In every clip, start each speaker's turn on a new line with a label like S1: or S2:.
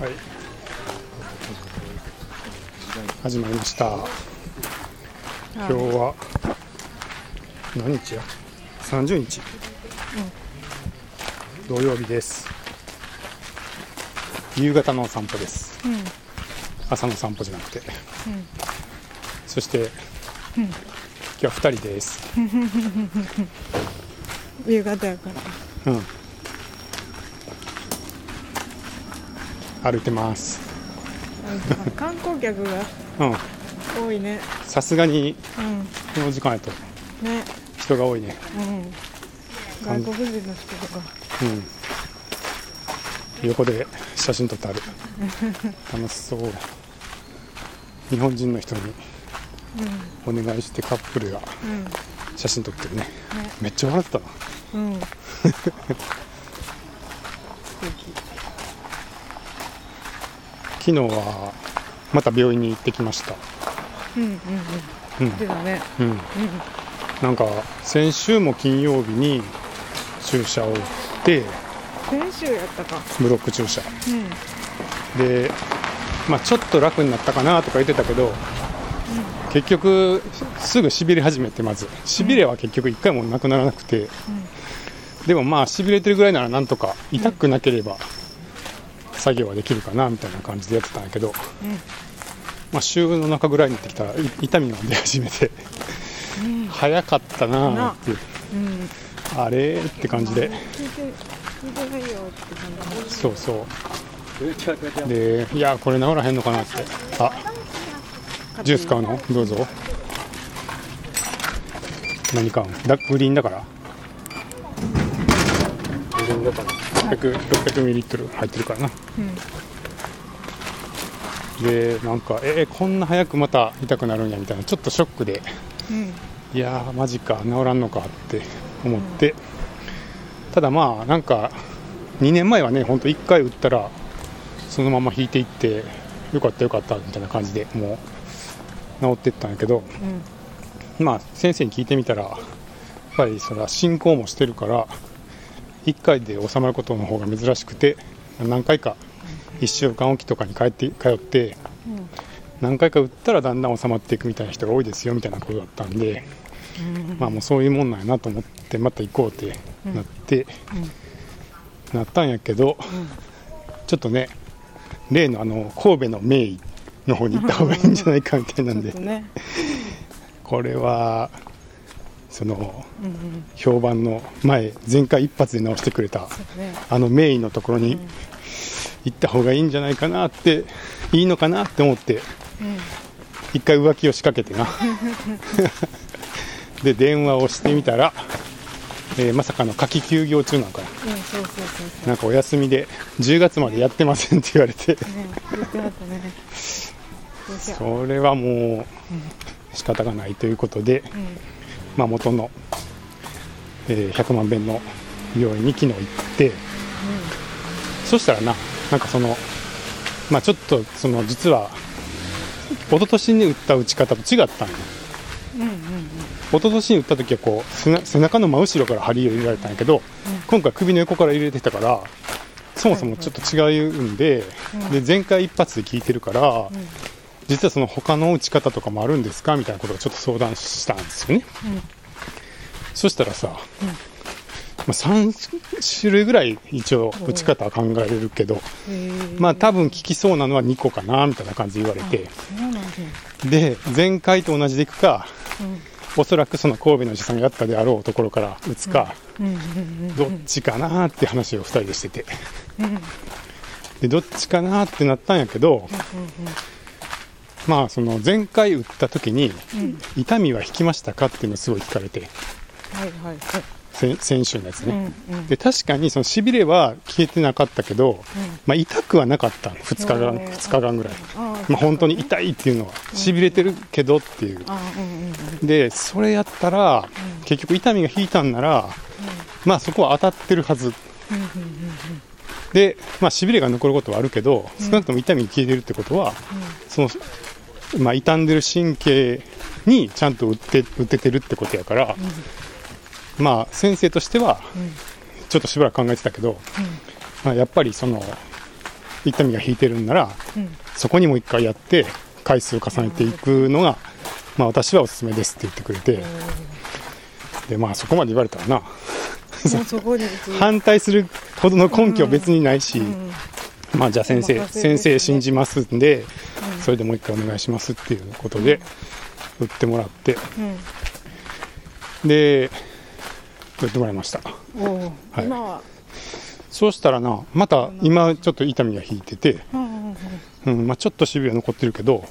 S1: はい。始まりました。今日は何日や30日、土曜日です。夕方のお散歩です。
S2: うん。
S1: 朝の散歩じゃなくて。
S2: うん。
S1: そして、今日は2人です。
S2: 夕方やから。
S1: うん歩いてます。
S2: あ観光客が
S1: うん。
S2: 多いね。
S1: さすがに
S2: うん。
S1: この時間やと
S2: ね。
S1: 人が多いね。
S2: うん。外国人の人とか。
S1: うん。横で写真撮ってある。楽しそう。日本人の人にお願いしてカップルが
S2: うん。
S1: 写真撮ってるね。
S2: ね。
S1: めっちゃ笑ってた。な
S2: うん。素
S1: 昨日はまた病院に行ってきました。
S2: 敵うんうん
S1: うん。
S2: うん。出たね。
S1: うん。
S2: うん
S1: なんか先週も金曜日に注射を打って
S2: 先週やったか。
S1: ブロック注射。
S2: うん。
S1: でまあちょっと楽になったかなとか言ってたけど結局すぐしびれ始めてまず。しびれは結局1回もなくならなくて、でもまあしびれてるぐらいならなんとか痛くなければ作業はできるかなみたいな感じでやってたんやけど、まあ、週の中ぐらいになってきたらい痛みが出始めて
S2: うん。
S1: 早かったなっていう。
S2: うん。
S1: あれ？って感じで。
S2: 聞いて聞いてないよって感じ
S1: そうそう。でいやこれ治らへんのかなって。あジュース買うの？どうぞ。何買うんだグリーンだから。グリーンだから600 600ミリリットル入ってるからな。
S2: うん。
S1: でなんかえーこんな早くまた痛くなるんやみたいなちょっとショックで。
S2: うん。
S1: いやーマジか治らんのかって思って、ただまあなんか2年前はねほんと1回打ったらそのまま引いていってよかったよかったみたいな感じでもう治っていったんやけど。
S2: うん。
S1: まあ先生に聞いてみたらやっぱりそれは進行もしてるから1回で収まることの方が珍しくて何回か1週間おきとかに帰って通って
S2: うん
S1: 何回か打ったらだんだん収まっていくみたいな人が多いですよみたいなことだったんで、
S2: うん
S1: まあもうそういうもんなんやなと思ってまた行こうってなって、なったんやけど、ちょっとね例のあの神戸の名医の方に行った方がいいんじゃないかみたいなんで。これはその評判の前前回一発で治してくれたあの名医のところに行った方がいいんじゃないかなっていいのかなって思って
S2: うん。
S1: 一回浮気を仕掛けてな。で電話をしてみたら、えーまさかの夏季休業中なんかな。なんかお休みで10月までやってませんって言われて。それはもう仕方がないということで、
S2: うん
S1: まあ、元の、えー100万遍の病院に昨日行ってそしたらななんかそのまあちょっとその実は一昨年に打った打ち方と違ったんよ
S2: うんうんうん。
S1: 一昨年に打った時はこう背中の真後ろから針を入れられたんやけど、今回首の横から入れてたからそもそもちょっと違うんで,、で前回一発で効いてるから、実はその他の打ち方とかもあるんですかみたいなことをちょっと相談したんですよね、
S2: うん。
S1: そしたらさ、まあ、3種類ぐらい一応打ち方は考えれるけど、まあ多分効きそうなのは2個かなみたいな感じで言われて。で前回と同じでいくか
S2: うん。
S1: おそらくその神戸の医者さんがやったであろうところから打つか、
S2: うん。うんうん
S1: どっちかなって話を2人でしてて。
S2: うん。
S1: でどっちかなってなったんやけどまあその前回打った時に
S2: うん。
S1: 痛みは引きましたかっていうのをすごい聞かれて。
S2: はいはいはい。
S1: 先先週のやつ
S2: うん
S1: ね、
S2: うん。
S1: で確かにそのしびれは消えてなかったけど、まあ、痛くはなかったの。2日間
S2: うん
S1: 2日間ぐらい、
S2: あ
S1: まあ、本当に痛いっていうのはしびれてるけどっていう。でそれやったら結局痛みが引いたんならまあそこは当たってるはず。
S2: うんうん
S1: でまあしびれが残ることはあるけど少なくとも痛みが消えてるってことはそのまあ傷んでる神経にちゃんと打って打ててるってことやからまあ先生としては
S2: うん。
S1: ちょっとしばらく考えてたけど、まあ、やっぱりその痛みが引いてるんなら
S2: うん。
S1: そこにもう一回やって回数を重ねていくのが、まあ、私はおすすめですって言ってくれてでまあそこまで言われたらな。反対するほどの根拠別にないし、
S2: うん。
S1: まあじゃあ先生先生信じますんでそれでもう一回お願いしますっていうことで打ってもらって。で打ってもらいました。はい。
S2: 今は？
S1: そうしたらなまた今ちょっと痛みが引いてて、
S2: うんうんうん
S1: うん。まあ、ちょっとしびれは残ってるけど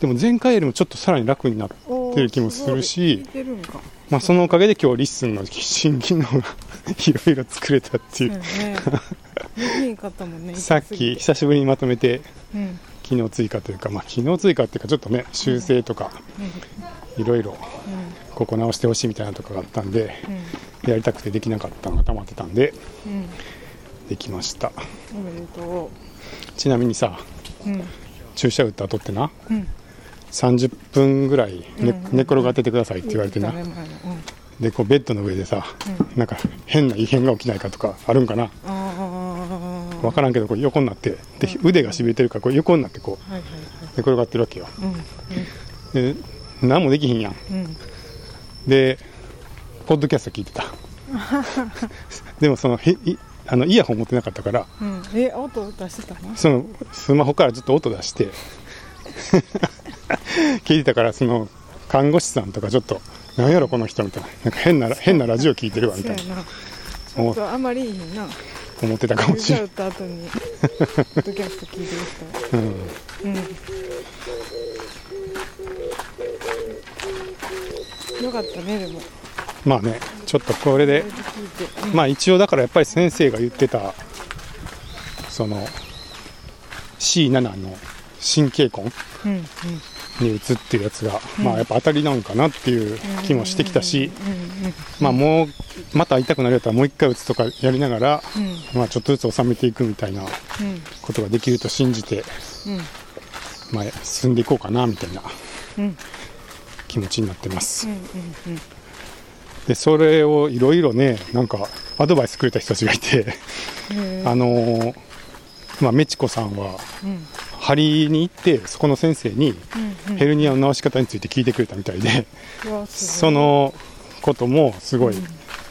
S1: でも前回よりもちょっとさらに楽になってる気もするしまあ、そのおかげで今日 LISTEN の新機能が いろいろ作れたっていう、
S2: うんね。
S1: さっき久しぶりにまとめて
S2: うん
S1: 機能追加というか、まあ、機能追加っていうかちょっとね修正とかいろいろここ直してほしいみたいなとかがあったんで
S2: うん
S1: やりたくてできなかったのが溜まってたんで
S2: うん
S1: できました。
S2: おめでと
S1: ちなみにさ注射打った後ってな
S2: うん
S1: 30分ぐらい寝,、
S2: うん。
S1: 寝転がっててくださいって言われてな。でこうベッドの上でさ、なんか変な異変が起きないかとかあるんかな分からんけどこう横になってで腕がしびれてるからこう横になってこう寝転がってるわけよ。
S2: うん
S1: で何もできひんやん。
S2: うん。
S1: でポッドキャスト聞いてた。でもそのへいあのイヤホン持ってなかったから
S2: うん。え音出してたの？
S1: そのスマホからずっと音出して 聞いてたからその看護師さんとかちょっと何やろこの人みたいな。なんか変な変なラジオ聞いてるわみたいな。
S2: そうやな。あんまりいいな
S1: 思ってたかもし
S2: 打
S1: れない、
S2: った後にドキャスト聞いてる
S1: うん、
S2: 人。うん。よかったねでも。
S1: まあねちょっとこれで
S2: うん。
S1: まあ一応だからやっぱり先生が言ってたその C7 の神経根。
S2: うんうん
S1: に打つっていうやつが、まあやっぱ当たりなんかなっていう気もしてきたし、まあもうまた痛くなるやったらもう一回打つとかやりながら、
S2: うん。
S1: まあちょっとずつ収めていくみたいな
S2: うん。
S1: ことができると信じて、
S2: うん。
S1: まあ進んでいこうかなみたいな
S2: うん。
S1: 気持ちになってます。でそれをいろいろねなんかアドバイスくれた人たちがいて、
S2: うん
S1: あのーまあメチコさんは
S2: うん
S1: 針に行ってそこの先生に
S2: うん
S1: ヘルニアの治し方について聞いてくれたみたいで、そのこともすごい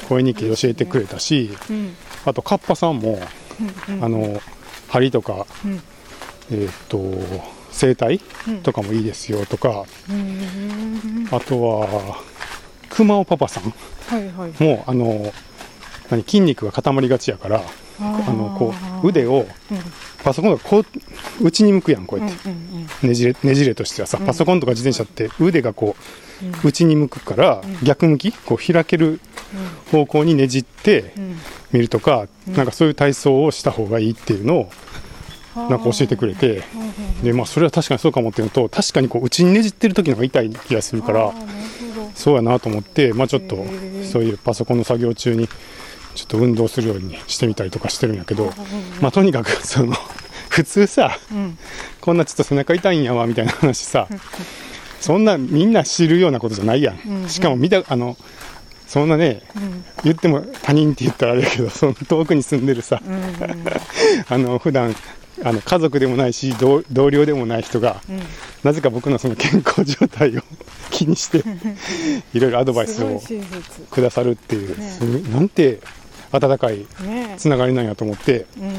S1: 声日記で教えてくれたし、
S2: うん。
S1: あとカッパさんも、
S2: うん
S1: あの針とか、
S2: うん。
S1: えーっと整体
S2: うん。
S1: とかもいいですよとか、
S2: うん。
S1: あとは熊尾パパさん
S2: はいはい。
S1: もあの何筋肉が固まりがちやから
S2: あ
S1: あのこう腕を
S2: うん
S1: パソコンがこう内に向くやんこう
S2: うん
S1: やって、
S2: うん
S1: ねじれねじれとしてはさ、
S2: うん。
S1: パソコンとか自転車って腕がこ
S2: う
S1: 内に向くから逆向き？こう開ける方向にねじって
S2: うん。
S1: みるとか、なんかそういう体操をした方がいいっていうのを
S2: うん
S1: なんか教えてくれて。でまあそれは確かにそうかもっていうのと確かにこう内にねじってる時の方が痛い気がするからそうやなと思ってまあちょっとそういうパソコンの作業中にちょっと運動するようにしてみたりとかしてるんやけど
S2: うん
S1: まあとにかく その普通さ
S2: うん。
S1: こんなちょっと背中痛いんやわみたいな話さそんなみんな知るようなことじゃないや
S2: うんうん。
S1: んしかも見たあのそんなね
S2: うん。
S1: 言っても他人って言ったらあれやけどその遠くに住んでるさ
S2: うん
S1: あの普段あの家族でもないし同同僚でもない人が
S2: うん。
S1: なぜか僕のその健康状態を 気にしていろいろアドバイスをくださるっていう、
S2: ね。
S1: なんて温かい
S2: ね。
S1: つながりなんやと思って、
S2: うん。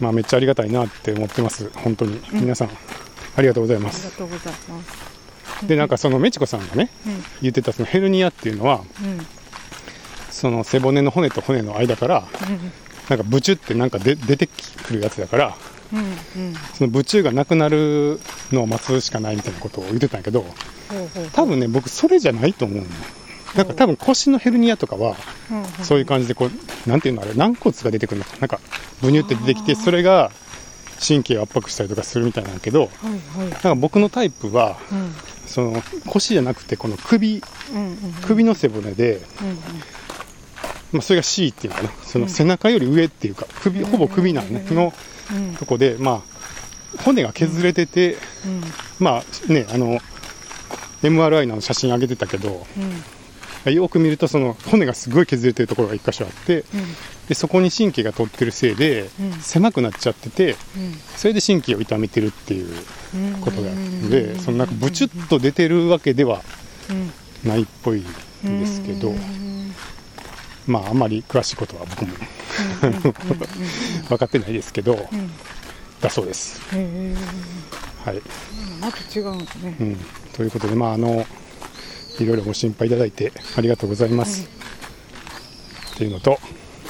S1: まあ、めっちゃありがたいなって思ってます。本当に。皆さん、ありがとうございま
S2: あり
S1: す
S2: がとうございます。
S1: でなんかそのメチコさんがね
S2: うん。
S1: 言ってたそのヘルニアっていうのは
S2: うん。
S1: その背骨の骨と骨の間からなんかブチュってなんかで出てくるやつだから
S2: うん。うん。
S1: そのブチュがなくなるのを待つしかないみたいなことを言ってたんやけど多分ね僕それじゃないと思うのなんか多分腰のヘルニアとかは
S2: うん
S1: そういう感じでこうなんていうのあれ軟骨が出てくるのか。なんかブニュって出てきてそれが神経を圧迫したりとかするみたいなんやけどなんか僕のタイプは
S2: うん。
S1: その腰じゃなくてこの首首の背骨で、
S2: うん
S1: まあ、それが C っていうのかな。その背中より上っていうか首ほぼ首なんねの
S2: うん
S1: とこでまあ骨が削れてて
S2: うん。
S1: まあねあの MRI の写真上げてたけど
S2: うん
S1: よく見るとその骨がすごい削れてるところが1箇所あって
S2: うん。
S1: でそこに神経が通ってるせいで
S2: うん。
S1: 狭くなっちゃってて
S2: うん。
S1: それで神経を痛めてるっていう
S2: うん
S1: ことなのでそのなんかブチュッと出てるわけでは
S2: うん
S1: ないっぽいんですけど
S2: うん。
S1: まああんまり詳しいことは僕も分かってないですけどだそうです。はい。
S2: また違うんですね。
S1: うん、ということで、まあ、あのいろいろご心配いただいてありがとうございます。っていうのと、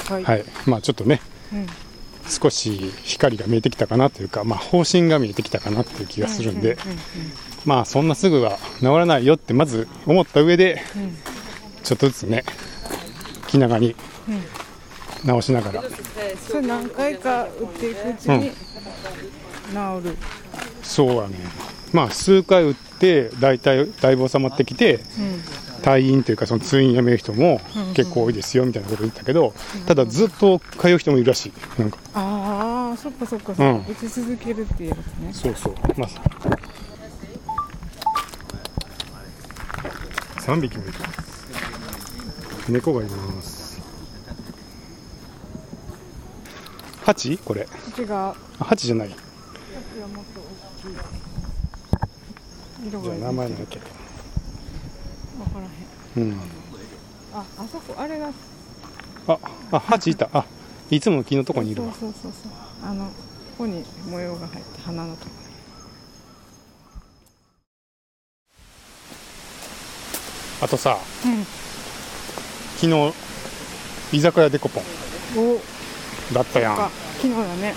S2: はい。
S1: はい。まあ、ちょっとね
S2: うん。
S1: 少し光が見えてきたかなというか、まあ、方針が見えてきたかなっていう気がするんで、
S2: ううん
S1: まあそんなすぐは治らないよってまず思った上で
S2: うん。
S1: ちょっとずつね気長に
S2: うん。
S1: 直しながら。
S2: それ何回か打っていくうちに治る。
S1: そうやねまあ数回打って大体だいぶ収まってきて
S2: うん。
S1: 退院というかその通院辞める人も結構多いですよみたいなこと言ったけどただずっと通う人もいるらしいなんか。
S2: ああそっかそっか
S1: うん。
S2: か打ち続けるっていうやつね。
S1: そうそう。まあ3匹もいる。猫がいます。ハチこれ。
S2: 違う
S1: あハチじゃない
S2: 色
S1: じゃあ
S2: が
S1: 名前なんだっけ。
S2: 分からへん。
S1: うん。
S2: ああそこあれが。
S1: ああハチいた。あいつもの木のとこにいるわ。
S2: そうそうそうそう。あのここに模様が入って花のとこ。
S1: あとさ
S2: うん。
S1: 昨日居酒屋デコポン。
S2: お。
S1: だったや
S2: か。
S1: ん
S2: 昨日だね。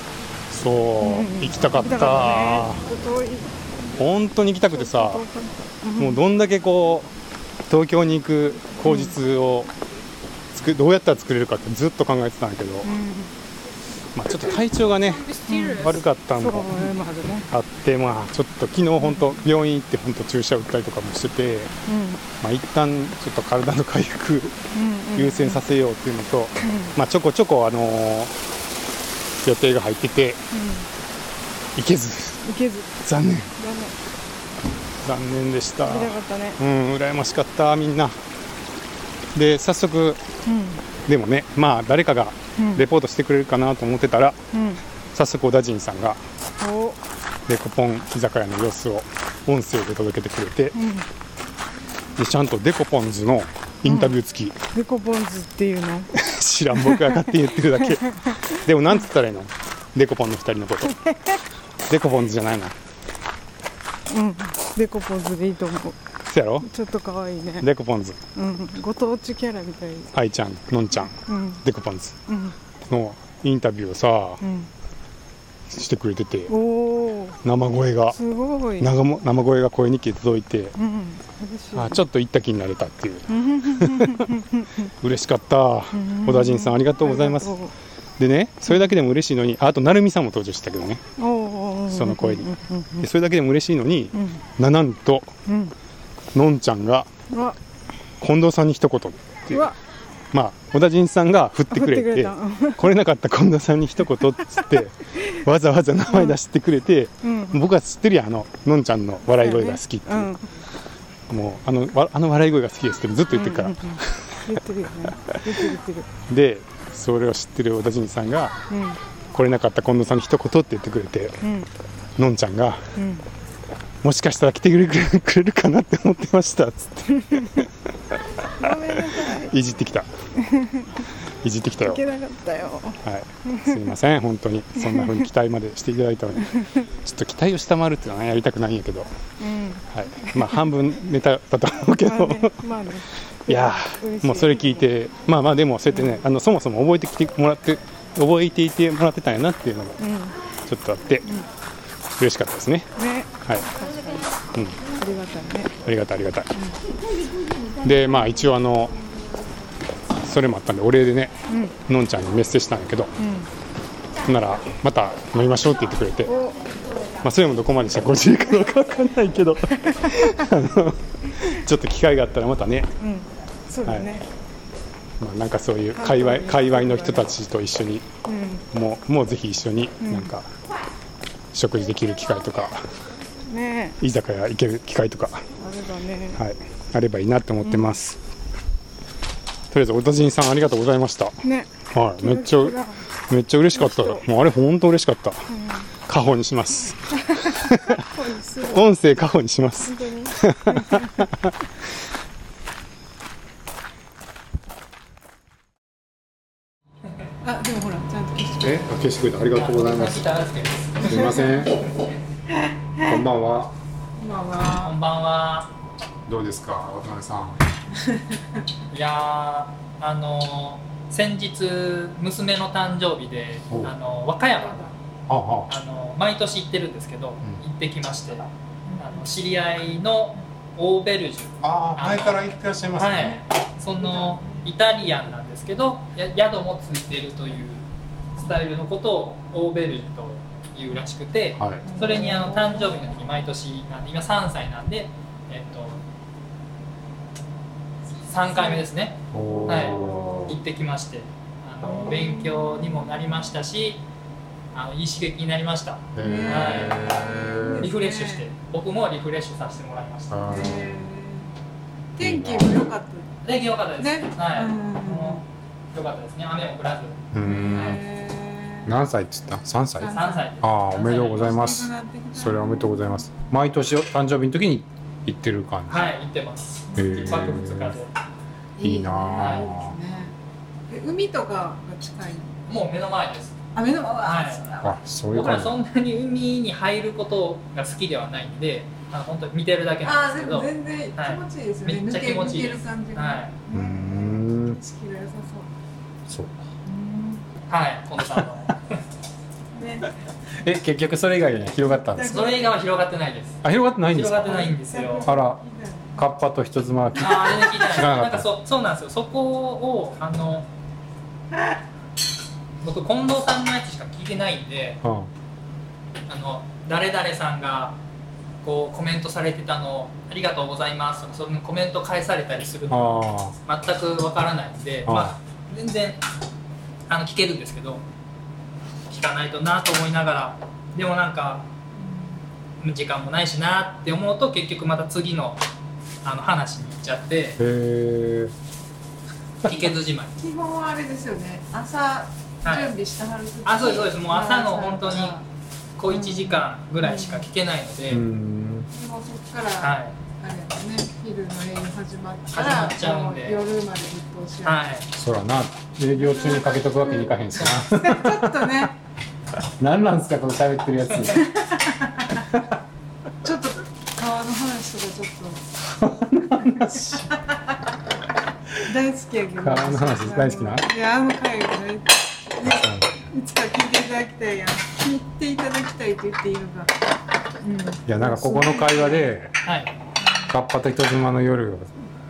S1: そう、
S2: うん。
S1: 行きたかった。
S2: ね
S1: 本当に行きたくてさもうどんだけこう東京に行く口実を作どうやったら作れるかってずっと考えてたんだけど、
S2: うん。
S1: まあ、ちょっと体調がね悪かったのも
S2: まあ
S1: ってまあちょっと昨日本当病院行って本当注射打ったりとかもしてて、
S2: うん。
S1: まあ、一旦ちょっと体の回復優先させようっていうのと、まあ、ちょこちょこあのー予定が入ってて行けず
S2: うんいけず。
S1: 残念。残念。でした。
S2: たかったね。
S1: うん羨ましかったみんな。で早速
S2: うん。
S1: でもねまあ誰かが
S2: うん。
S1: レポートしてくれるかなと思ってたら
S2: うん。
S1: 早速小田陣さんが
S2: お。
S1: デコポン居酒屋の様子を音声で届けてくれて
S2: うん。
S1: でちゃんとデコポンズのインタビュー付き、
S2: デコポンズっていうの？
S1: 知らん僕が勝手に言ってるだけ。でもなんつったらいいの？デコポンの2人のこと デコポンズじゃないの
S2: うん。デコポンズでいいと思う。
S1: そやろ？
S2: ちょっと可愛いね。
S1: デコポンズ。
S2: うん。ご当地キャラみたい。
S1: 愛ちゃんのんちゃん。
S2: うん。
S1: デコポンズ。
S2: うん。
S1: のインタビューをさ
S2: うん。
S1: してくれてて。生声が。
S2: すごい。
S1: 生も生声が声に聞いて届いて。
S2: うん。
S1: あちょっと行った気になれたっていう。
S2: う ん
S1: 嬉しかった。小田陣さんありがとうございます。でねそれだけでも嬉しいのにああと成美さんも登場したけどね。
S2: うおー
S1: その声に。それだけでも嬉しいのに
S2: うん。
S1: ななんと
S2: うん。
S1: のんちゃんが近藤さんに一言っていう。まあ小田陣さんが振ってくれて来れなかった近藤さんに一言っつって わざわざ名前出してくれて、
S2: うん。
S1: 僕は知ってるやんあののんちゃんの笑い声が好きっていう、
S2: うん。
S1: もうあのわあの笑い声が好きですってずっと言ってるから、でそれを知ってる小田陣さんが
S2: うん
S1: 来れなかった近藤さんに一言って言ってくれて
S2: うん。
S1: のんちゃんが
S2: うん。
S1: もしかしたら来てくれるかなって思ってましたっつって。
S2: い。
S1: いじってきた。いじってきたよ。
S2: いけなかったよ。
S1: はい、すいません、本当に。そんな風に期待までしていただいたのに、ちょっと期待を下回るっていうのはねやりたくないんやけど、
S2: うん。
S1: はい、まあ半分ネタだと思うけど、
S2: まあねまあね。
S1: いやもうそれ聞いて、まあまあでもそうやってね、あのそもそも覚えてきてもらって、覚えていてもらってたんやなっていうのも
S2: うん。
S1: ちょっとあって、嬉しかったですね。
S2: ね。
S1: はい、うん、
S2: にありがたいね。
S1: ありがたいありがたい。で、まあ一応あのそれもあったんでお礼でね、
S2: うん。
S1: のんちゃんにメッセージしたんやけど、
S2: う
S1: ならまた飲みましょうって言ってくれて。まあ、それもどこまでしたら50かどうかわかんないけど あのちょっと機会があったらまたね、
S2: うん。そうだね
S1: まあ、なんかそういう界隈界隈の人たちと一緒に
S2: うん。
S1: もうもうぜひ一緒になんか食事できる機会とか
S2: ね
S1: 居酒屋行ける機会とか、
S2: あれだね。
S1: はい、あればいいなと思ってます、
S3: りあえずおたじんさんありがとうございました。
S4: ね。
S3: はい。めっちゃめっちゃ嬉しかった。よもうあれ本当嬉しかった。過保にします。音声過保にします
S4: 本当にあでもほらちゃんと消して
S3: え消してくれてありがとうございます。すいません。こんばんは。
S4: まあま
S5: こんばんは。
S3: どうですか渡辺さん。
S5: いやーあの先日娘の誕生日で
S3: お
S5: あの和歌山
S3: ああ。
S5: あの毎年行ってるんですけど、
S3: ん。
S5: 行ってきましてあの知り合いのオーベルジュ。
S3: ああ前から言ってらっしゃいます
S5: はい。
S3: ね、
S5: そのイタリアンなんですけどや宿もついてるというスタイルのことをオーベルジュというらしくて、
S3: はい。
S5: それにあの誕生日の日に毎年なんで今3歳なんでえっと3回目ですね。
S3: お
S5: はい。
S3: ー
S5: 行ってきましてあの勉強にもなりましたしあのいい刺激になりました。
S3: へー。
S5: リフレッシュして僕もリフレッシュさせてもらいました。
S4: 天気も良かった
S5: 天気良かったです、
S4: ね。
S5: はい、良かったですね。雨も降らず。
S3: うー。ん何歳って言った？3歳？
S4: 三
S5: 3歳
S3: ああおめでとうございます。それはおめでとうございます。毎年誕生日の時に行ってる感じ、
S5: はい行ってます。
S3: へー。
S5: 一泊二日で。
S3: いいなあ。
S4: ねえ海とかが近い？
S5: もう目の前です。
S4: あ目の前。
S5: はい。
S3: あそういう
S5: 僕ら
S3: 感じ
S5: そんなに海に入ることが好きではないんであの本当に見てるだけ
S4: あ
S5: なんですけど。
S4: 全然気持ちいいですよね、
S5: めっちゃ気持ちいいです。
S4: 抜け抜ける感じが、
S5: は
S3: うーん。
S4: 景色が良さ
S3: そう
S4: そう
S5: はい近藤さんの
S4: ね
S3: え結局それ以外には広がったんですか？
S5: それ以外は広がってないです。
S3: あ広がってないんですか？
S5: 広がってないんですよ。
S3: あら。カッパと人妻は
S5: あーあれで聞いてない。
S3: 知らなかった。
S5: なんかそそうなんですよ。そこをあの僕近藤さんのやつしか聞いてないんで
S3: うん。
S5: あの誰々さんがこうコメントされてたのありがとうございますとかそのコメント返されたりするの
S3: あ
S5: 全くわからないんで
S3: ああ
S5: まあ全然あの聞けるんですけど聞かないとなと思いながらでもなんか時間もないしなって思うと結局また次のあの話に行っちゃって聞けずじまい。
S4: 基本はあれですよね。朝準
S5: はい。
S4: 備してはる時に
S5: あそうですそうです。もう朝の本当に
S4: は
S5: 小1時間ぐらいしか聞けないので、
S3: うーん。
S4: でもそっから、
S5: はい
S4: あれやね。昼の営業始まったら
S5: 始まっちゃうんで。
S4: も夜までぶっ通しや
S5: はい。
S3: そらな営業中にかけとくわけにいかへんしな。
S4: ちょっとね。
S3: 何なんすかこの喋ってるやつ。
S4: ちょっと川の話とかちょっと。大好きやけど。
S3: 川の話大好きな？い
S4: やあの回がねいつか聞いていただきたいやん。聞いていただきたいと言っていいのか。うん。
S3: いやなんかここの会話で
S5: はい
S3: カッパと人妻の夜を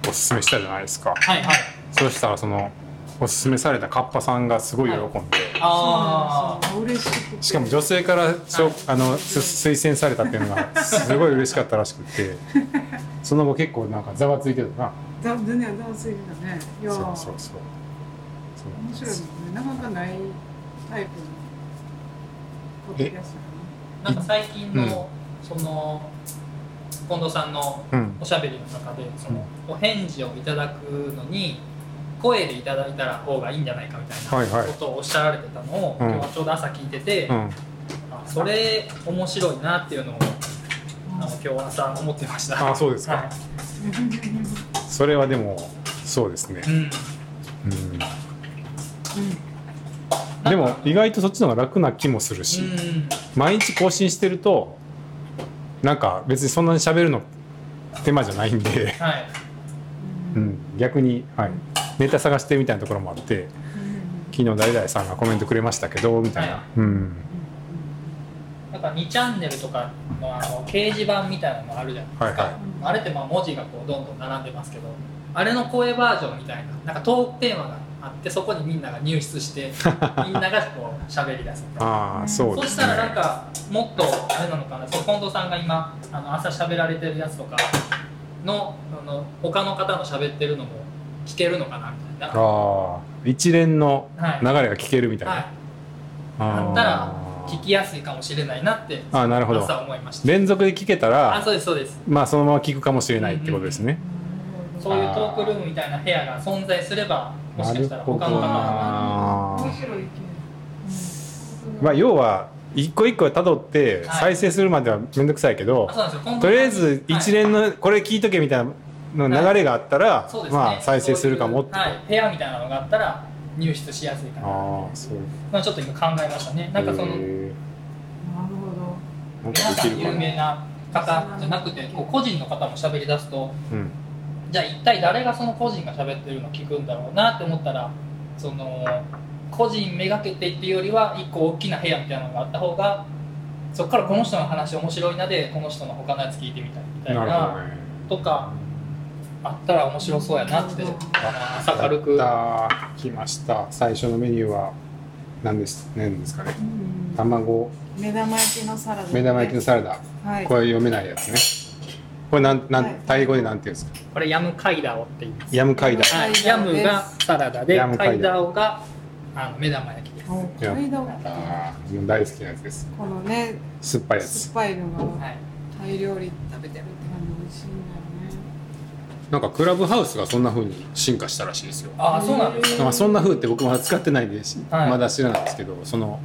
S3: おすすめしたじゃないですか。
S5: はいはい。
S3: そうしたらそのおすすめされたカッパさんがすごい喜んで、
S5: あ
S4: そうなんですよ嬉し
S3: かも女性からしょあのす推薦されたっていうのがすごい嬉しかったらしくて。その後結構なんかざわついてたな。
S4: ざ全然ざわついてたね。いや
S3: そうそうそうそう。
S4: 面白いもんね。なかなかないタイプのポッドキャス
S5: あな。んか最近の、その近藤さんの
S3: うん。
S5: おしゃべりの中でそのお返事をいただくのに声でいただいたら方がいいんじゃないかみた
S3: はい
S5: なことをおっしゃられてたのを、
S3: うん。
S5: 今日ちょうど朝聞いてて、
S3: うん。
S5: あそれ面白いなっていうのをあの今日朝思ってました。
S3: あそうですか。
S5: はい。
S3: それはでもそうですね。
S5: う、ん。
S3: うん、でも意外とそっちの方が楽な気もするし、
S5: うん。
S3: 毎日更新してるとなんか別にそんなに喋るの手間じゃないんで、
S5: はい。
S3: うん、逆に、はい、ネタ探してみたいなところもあって昨日誰々さんがコメントくれましたけどみたいな、
S5: はい。
S3: うん。
S5: なんか2チャンネルとかのあの掲示板みたいなのあるじゃないですか、
S3: はいはい。
S5: あれってまあ文字がこうどんどん並んでますけどあれの声バージョンみたいななんかトークテーマがあってそこにみんなが入室して みんながこう喋り出すみたいな。
S3: ああそうね。
S5: そしたらなんかもっとあれなのかな。そう近藤さんが今あの朝喋られてるやつとかのあの他の方の喋ってるのも聞けるのかなみたいな。
S3: ああ一連の
S5: はい
S3: 流れが聞けるみたいな、
S5: はい、
S3: あー。
S5: だったら聞きやすいかもしれないなって
S3: あーなるほど。
S5: 朝思いました。
S3: 連続で聞けた
S5: あ
S3: ら
S5: そうですそうです。
S3: まあそのまま聞くかもしれないってことですね、
S5: そそういうトークルームみたいな部屋が存在すればもしかしたら他の方も
S4: 面白いけど
S3: まあ要は一個一個辿って
S5: はい。
S3: 再生するまではめんどくさいけど、
S5: あそうなんですよ。今後
S3: とりあえず一連のこれ聞いとけみたいなの流れがあったら、
S5: そうですね。
S3: まあ再生するかもって、
S5: そういうはい、部屋みたいなのがあったら入室しやすいかな。
S3: ああそう。
S5: まあちょっと今考えましたね。なんかその
S4: るほ
S3: ーなんかできるかな。
S5: 名な方じゃなくてこう個人の方も喋り出すと
S3: うん
S5: じゃあ一体誰がその個人が喋ってるのを聞くんだろうなって思ったらその個人めがけてっていうよりは一個大きな部屋みたいなのがあった方がそこからこの人の話面白いなでこの人の他のやつ聞いてみたいみたいな
S3: ね。
S5: とかあったら面白そうやなって
S3: あ
S5: 朝軽く。
S3: 来ました。最初のメニューは何です何ですかね？
S4: ど、うん。
S3: 卵。
S4: 目玉焼きのサラダ。
S3: 目玉焼きのサラダ。
S4: はい。
S3: これ読めないやつねこれなんなん、
S4: はい。
S3: タイ語でなんていうんですか？
S5: これヤムカイダオって言います。
S3: ヤムカイダ。
S5: はい、
S4: カイダオです
S5: ヤムがサラダで
S3: ヤムカイダ。オ
S5: カイダオがあの目玉焼きです、
S4: お階段
S3: あーもう大好きなやつです。
S4: このね
S3: 酸っぱいやつ。
S4: 酸っぱいのが
S5: はい、
S4: タイ料理食べてるって感じで美味しいんだよね。
S3: なんかクラブハウスがそんな風に進化したらしいですよ。
S5: ああそうなんです
S3: まあ、そんな風って僕まだ使ってないんでし、
S5: はい。
S3: まだ知らないですけどその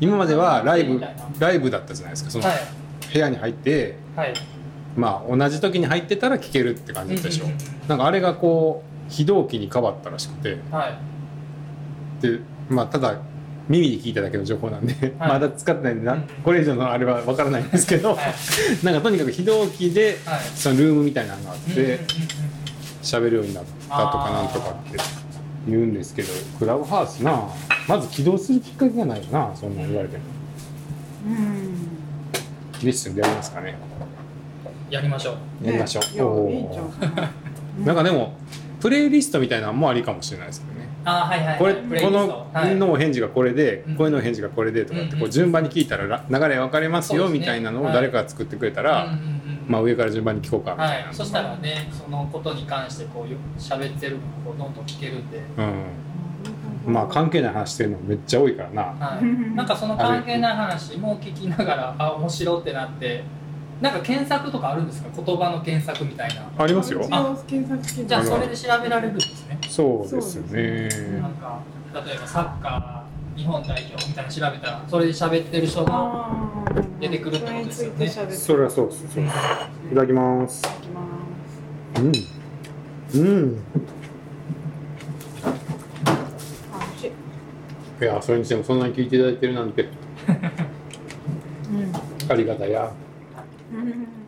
S3: 今まではライブライブだったじゃないですか。その
S5: はい。
S3: 部屋に入って
S5: はい
S3: まあ同じ時に入ってたら聞けるって感じだったでしょ、
S5: うん
S3: なんかあれがこう非同期に変わったらしくて。
S5: はい。
S3: でまあただ耳で聞いただけの情報なんで、
S5: はい。
S3: まだ使ってないんでな。これ以上のあれは分からないんですけど、
S5: はい。
S3: なんかとにかく非同期で
S5: はい。
S3: そのルームみたいなのがあっ
S5: うんうん
S3: るようになったとかなんとかって言うんですけどクラブハウスなまず起動するきっかけがないよなそんなん言われても。
S4: うん。
S3: レッスンでやりますかね
S5: やりましょう。
S3: やりましょう、
S4: いやいいん。な
S3: なんかでもプレイリストみたいなのもありかもしれないですけどね。
S5: あーはいはい
S3: これこののお返事がこれで、
S5: うん
S3: これのお返事がこれでとかってこう順番に聞いたらら流れ分かれますよみたいなのを
S5: はい。
S3: 誰かが作ってくれたら、まあ上から順番に聞こうかみたいな、
S5: はい、そしたらねそのことに関してこうよ喋ってるのをこうどんどん聞けるんで、
S3: うん、まあ関係ない話してるのめっちゃ多いからな。
S5: はい、なんかその関係ない話も聞きながらあ面白ってなってなんか検索とかあるんですか？言葉の検索みたいな。
S3: ありますよ。
S4: 一応検索して
S5: じゃあそれで調べられるんですね。
S3: そうですね。
S5: なんか例えばサッカー日本代表みたいなの調べたらそれで喋ってる人が出てくるってことですよね。
S4: それ
S3: はそうですそうですいただきます。
S4: いきます
S3: うん。うん
S4: い
S3: やそれにしてもそんなに聞いていただいてるなんて。
S4: うん。
S3: ありがたや嗯。